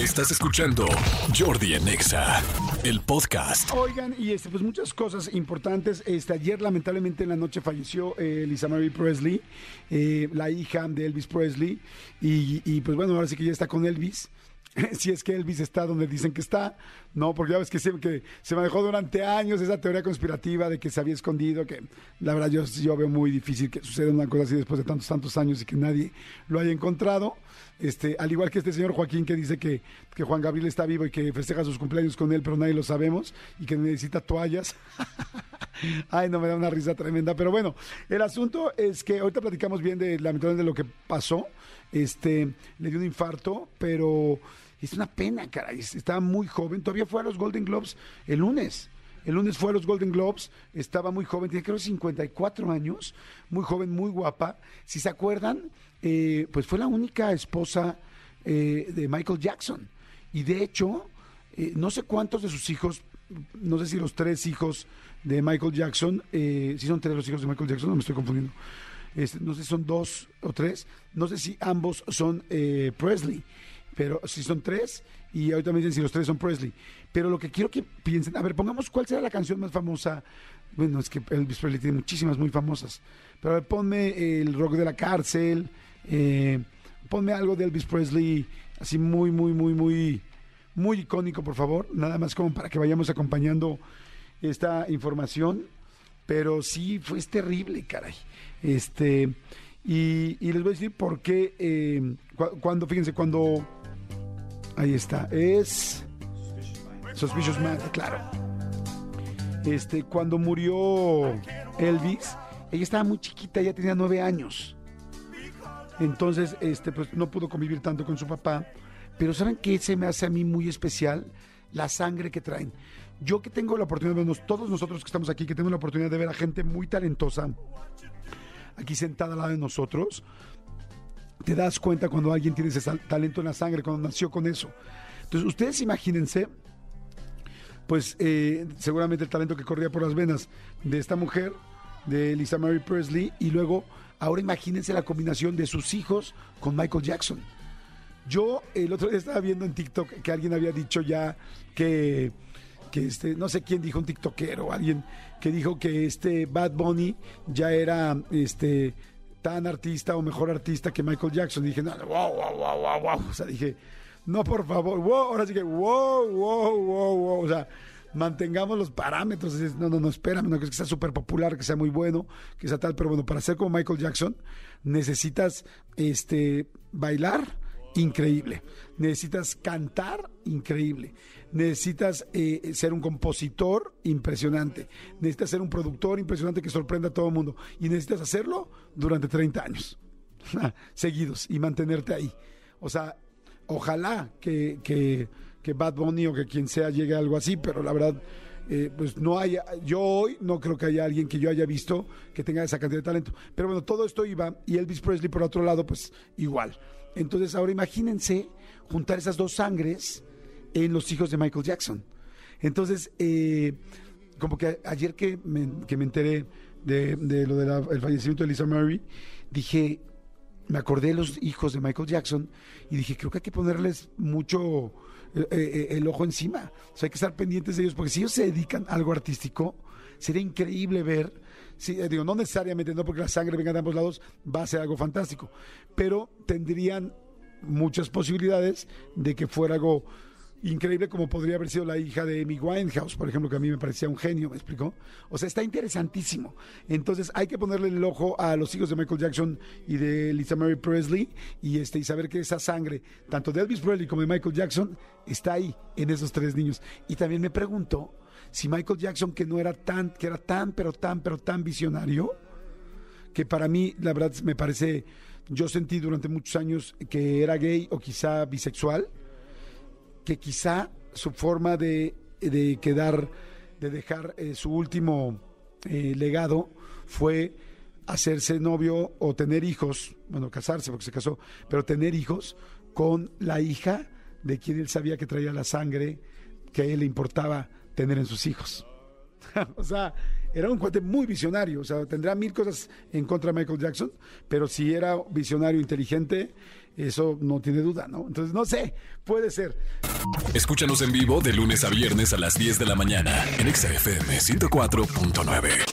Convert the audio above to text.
Estás escuchando Jordi Anexa, el podcast. Oigan, y este, pues muchas cosas importantes. Este, ayer, lamentablemente, en la noche falleció eh, Lisa Marie Presley, eh, la hija de Elvis Presley. Y, y, pues bueno, ahora sí que ya está con Elvis. si es que Elvis está donde dicen que está, no, porque ya ves que, siempre que se manejó durante años esa teoría conspirativa de que se había escondido, que la verdad yo, yo veo muy difícil que suceda una cosa así después de tantos, tantos años y que nadie lo haya encontrado. Este, al igual que este señor Joaquín que dice que, que Juan Gabriel está vivo y que festeja sus cumpleaños con él, pero nadie lo sabemos, y que necesita toallas. Ay, no me da una risa tremenda. Pero bueno, el asunto es que ahorita platicamos bien de lamentablemente de lo que pasó. Este, le dio un infarto, pero es una pena, caray. Estaba muy joven. Todavía fue a los Golden Globes el lunes. El lunes fue a los Golden Globes, estaba muy joven, tiene creo 54 años, muy joven, muy guapa. Si se acuerdan, eh, pues fue la única esposa eh, de Michael Jackson. Y de hecho, eh, no sé cuántos de sus hijos, no sé si los tres hijos de Michael Jackson, si son tres los hijos de Michael Jackson, no me estoy confundiendo. Este, no sé si son dos o tres, no sé si ambos son Presley, pero si son tres, y ahorita me dicen si los tres son Presley. Pero lo que quiero que piensen, a ver, pongamos cuál será la canción más famosa. Bueno, es que Elvis Presley tiene muchísimas muy famosas. Pero a ver, ponme el rock de la cárcel, eh, ponme algo de Elvis Presley, así muy, muy, muy, muy, muy icónico, por favor. Nada más como para que vayamos acompañando esta información. Pero sí, fue terrible, caray. Este, y, les voy a decir por qué, eh, cuando, fíjense, cuando, ahí está, es Suspicious Man, claro. Este, cuando murió Elvis, ella estaba muy chiquita, ella tenía nueve años. Entonces, este, pues no pudo convivir tanto con su papá. Pero ¿saben qué se me hace a mí muy especial? La sangre que traen. Yo que tengo la oportunidad vernos, todos nosotros que estamos aquí, que tenemos la oportunidad de ver a gente muy talentosa aquí sentada al lado de nosotros, te das cuenta cuando alguien tiene ese talento en la sangre, cuando nació con eso. Entonces, ustedes imagínense, pues eh, seguramente el talento que corría por las venas de esta mujer, de Lisa Mary Presley, y luego Ahora imagínense la combinación de sus hijos con Michael Jackson. Yo el otro día estaba viendo en TikTok que alguien había dicho ya que, que este, no sé quién dijo, un TikTokero alguien que dijo que este Bad Bunny ya era este tan artista o mejor artista que Michael Jackson. dije, no, wow, wow, wow, wow, wow. O sea, dije, no, por favor, wow, ahora sí que, wow, wow, wow, wow. O sea, mantengamos los parámetros. No, no, no, espérame, no, que sea súper popular, que sea muy bueno, que sea tal, pero bueno, para ser como Michael Jackson necesitas este, bailar increíble, necesitas cantar increíble, necesitas eh, ser un compositor impresionante, necesitas ser un productor impresionante que sorprenda a todo el mundo y necesitas hacerlo durante 30 años seguidos y mantenerte ahí. O sea, ojalá que, que que Bad Bunny o que quien sea llegue a algo así, pero la verdad, eh, pues no hay, yo hoy no creo que haya alguien que yo haya visto que tenga esa cantidad de talento. Pero bueno, todo esto iba, y Elvis Presley por otro lado, pues igual. Entonces ahora imagínense juntar esas dos sangres en los hijos de Michael Jackson. Entonces, eh, como que ayer que que me enteré de, lo del fallecimiento de Lisa Mary, dije, me acordé de los hijos de Michael Jackson y dije, creo que hay que ponerles mucho eh, eh, el ojo encima. O sea, hay que estar pendientes de ellos, porque si ellos se dedican a algo artístico, sería increíble ver, si, eh, no necesariamente, no porque la sangre venga de ambos lados, va a ser algo fantástico, pero tendrían muchas posibilidades de que fuera algo increíble como podría haber sido la hija de Amy Winehouse, por ejemplo, que a mí me parecía un genio, ¿me explicó? O sea, está interesantísimo. Entonces hay que ponerle el ojo a los hijos de Michael Jackson y de Lisa Mary Presley y, este, y saber que esa sangre, tanto de Elvis Presley como de Michael Jackson, está ahí en esos tres niños. Y también me pregunto si Michael Jackson, que no era tan, que era tan, pero tan, pero tan visionario, que para mí, la verdad, me parece, yo sentí durante muchos años que era gay o quizá bisexual que quizá su forma de, quedar, de dejar eh, su último eh, legado fue hacerse novio o tener hijos, bueno, casarse porque se casó, pero tener hijos con la hija de quien él sabía que traía la sangre que a él le importaba tener en sus hijos. o sea, era un cuate muy visionario, o sea, tendrá mil cosas en contra de Michael Jackson, pero si era visionario, inteligente, eso no tiene duda, ¿no? Entonces, no sé, puede ser. Escúchanos en vivo de lunes a viernes a las 10 de la mañana en XFM 104.9.